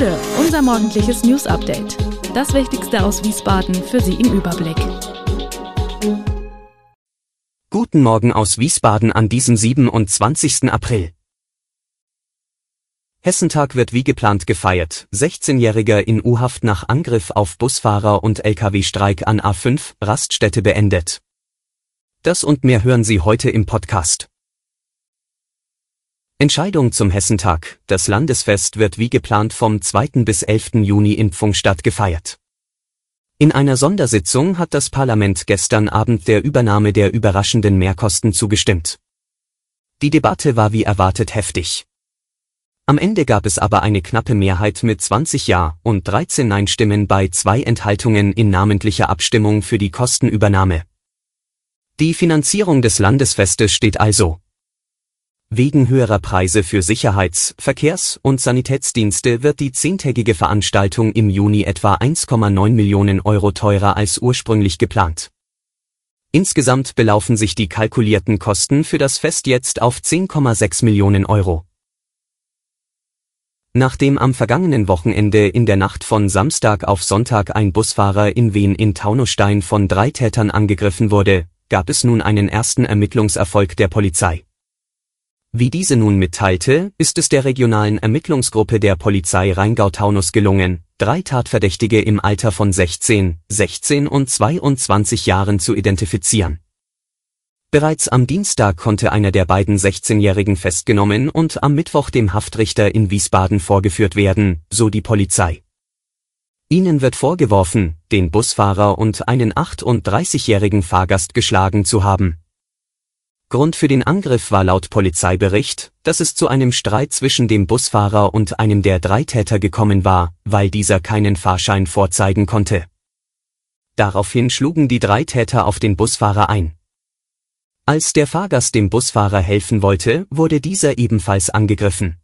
Gude, unser morgendliches News Update. Das Wichtigste aus Wiesbaden für Sie im Überblick. Guten Morgen aus Wiesbaden an diesem 27. April. Hessentag wird wie geplant gefeiert. 16-Jähriger in U-Haft nach Angriff auf Busfahrer und Lkw-Streik an A5, Raststätte beendet. Das und mehr hören Sie heute im Podcast. Entscheidung zum Hessentag. Das Landesfest wird wie geplant vom 2. bis 11. Juni in Pfungstadt gefeiert. In einer Sondersitzung hat das Parlament gestern Abend der Übernahme der überraschenden Mehrkosten zugestimmt. Die Debatte war wie erwartet heftig. Am Ende gab es aber eine knappe Mehrheit mit 20 Ja und 13 Nein-Stimmen bei zwei Enthaltungen in namentlicher Abstimmung für die Kostenübernahme. Die Finanzierung des Landesfestes steht also Wegen höherer Preise für Sicherheits-, Verkehrs- und Sanitätsdienste wird die zehntägige Veranstaltung im Juni etwa 1,9 Millionen Euro teurer als ursprünglich geplant. Insgesamt belaufen sich die kalkulierten Kosten für das Fest jetzt auf 10,6 Millionen Euro. Nachdem am vergangenen Wochenende in der Nacht von Samstag auf Sonntag ein Busfahrer in Wien in Taunusstein von drei Tätern angegriffen wurde, gab es nun einen ersten Ermittlungserfolg der Polizei. Wie diese nun mitteilte, ist es der regionalen Ermittlungsgruppe der Polizei Rheingau-Taunus gelungen, drei Tatverdächtige im Alter von 16, 16 und 22 Jahren zu identifizieren. Bereits am Dienstag konnte einer der beiden 16-Jährigen festgenommen und am Mittwoch dem Haftrichter in Wiesbaden vorgeführt werden, so die Polizei. Ihnen wird vorgeworfen, den Busfahrer und einen 38-jährigen Fahrgast geschlagen zu haben. Grund für den Angriff war laut Polizeibericht, dass es zu einem Streit zwischen dem Busfahrer und einem der drei Täter gekommen war, weil dieser keinen Fahrschein vorzeigen konnte. Daraufhin schlugen die drei Täter auf den Busfahrer ein. Als der Fahrgast dem Busfahrer helfen wollte, wurde dieser ebenfalls angegriffen.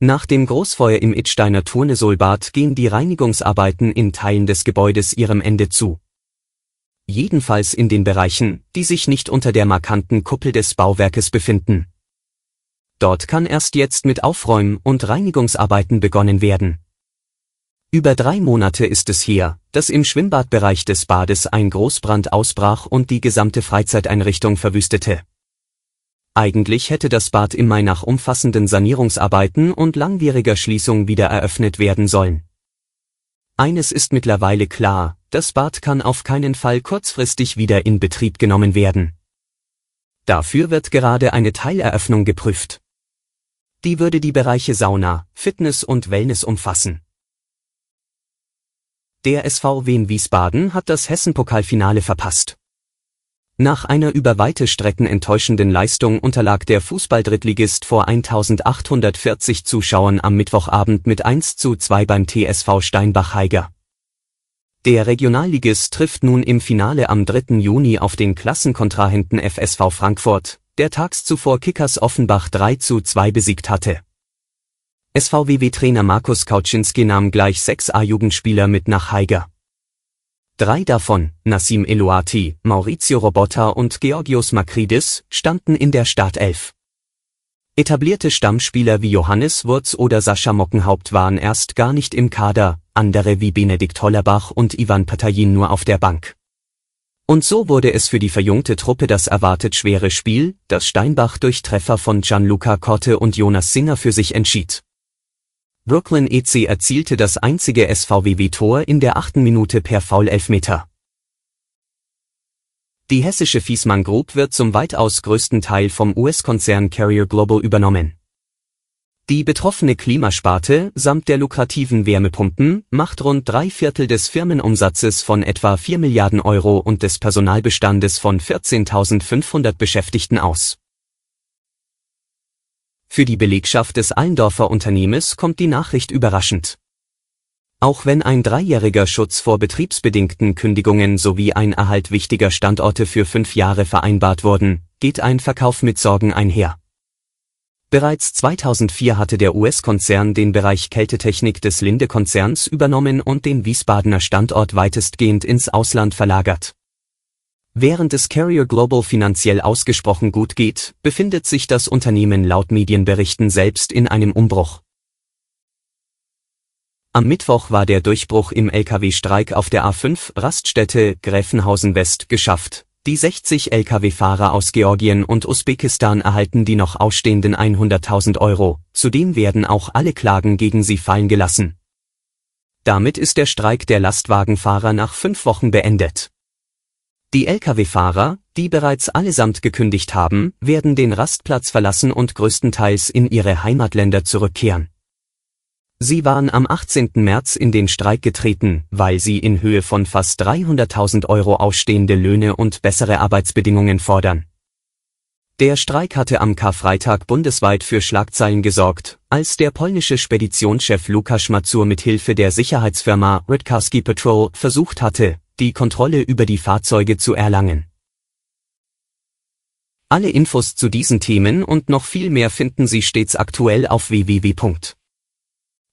Nach dem Großfeuer im Idsteiner Turnesolbad gehen die Reinigungsarbeiten in Teilen des Gebäudes ihrem Ende zu jedenfalls in den Bereichen, die sich nicht unter der markanten Kuppel des Bauwerkes befinden. Dort kann erst jetzt mit Aufräumen und Reinigungsarbeiten begonnen werden. Über drei Monate ist es her, dass im Schwimmbadbereich des Bades ein Großbrand ausbrach und die gesamte Freizeiteinrichtung verwüstete. Eigentlich hätte das Bad im Mai nach umfassenden Sanierungsarbeiten und langwieriger Schließung wieder eröffnet werden sollen. Eines ist mittlerweile klar, das Bad kann auf keinen Fall kurzfristig wieder in Betrieb genommen werden. Dafür wird gerade eine Teileröffnung geprüft. Die würde die Bereiche Sauna, Fitness und Wellness umfassen. Der SV Wien Wiesbaden hat das Hessenpokalfinale verpasst. Nach einer über weite Strecken enttäuschenden Leistung unterlag der Fußballdrittligist vor 1840 Zuschauern am Mittwochabend mit 1 zu 2 beim TSV Steinbach-Heiger. Der Regionalligist trifft nun im Finale am 3. Juni auf den Klassenkontrahenten FSV Frankfurt, der tags zuvor Kickers Offenbach 3 zu 2 besiegt hatte. SVWW-Trainer Markus Kauczynski nahm gleich sechs A-Jugendspieler mit nach Haiger. Drei davon, Nassim Eloati, Maurizio Robotta und Georgios Makridis, standen in der Startelf. Etablierte Stammspieler wie Johannes Wurz oder Sascha Mockenhaupt waren erst gar nicht im Kader, andere wie Benedikt Hollerbach und Ivan Patayin nur auf der Bank. Und so wurde es für die verjüngte Truppe das erwartet schwere Spiel, das Steinbach durch Treffer von Gianluca Korte und Jonas Singer für sich entschied. Brooklyn EC erzielte das einzige SVWW-Tor in der achten Minute per Foul-Elfmeter. Die hessische Fiesmann Group wird zum weitaus größten Teil vom US-Konzern Carrier Global übernommen. Die betroffene Klimasparte samt der lukrativen Wärmepumpen macht rund drei Viertel des Firmenumsatzes von etwa 4 Milliarden Euro und des Personalbestandes von 14.500 Beschäftigten aus. Für die Belegschaft des Allendorfer Unternehmens kommt die Nachricht überraschend. Auch wenn ein dreijähriger Schutz vor betriebsbedingten Kündigungen sowie ein Erhalt wichtiger Standorte für fünf Jahre vereinbart wurden, geht ein Verkauf mit Sorgen einher. Bereits 2004 hatte der US-Konzern den Bereich Kältetechnik des Linde-Konzerns übernommen und den Wiesbadener Standort weitestgehend ins Ausland verlagert. Während es Carrier Global finanziell ausgesprochen gut geht, befindet sich das Unternehmen laut Medienberichten selbst in einem Umbruch. Am Mittwoch war der Durchbruch im Lkw-Streik auf der A5 Raststätte Gräfenhausen West geschafft. Die 60 Lkw-Fahrer aus Georgien und Usbekistan erhalten die noch ausstehenden 100.000 Euro, zudem werden auch alle Klagen gegen sie fallen gelassen. Damit ist der Streik der Lastwagenfahrer nach fünf Wochen beendet. Die Lkw-Fahrer, die bereits allesamt gekündigt haben, werden den Rastplatz verlassen und größtenteils in ihre Heimatländer zurückkehren. Sie waren am 18. März in den Streik getreten, weil sie in Höhe von fast 300.000 Euro ausstehende Löhne und bessere Arbeitsbedingungen fordern. Der Streik hatte am Karfreitag bundesweit für Schlagzeilen gesorgt, als der polnische Speditionschef Lukasz Mazur mit Hilfe der Sicherheitsfirma Redkarski Patrol versucht hatte, die Kontrolle über die Fahrzeuge zu erlangen. Alle Infos zu diesen Themen und noch viel mehr finden Sie stets aktuell auf www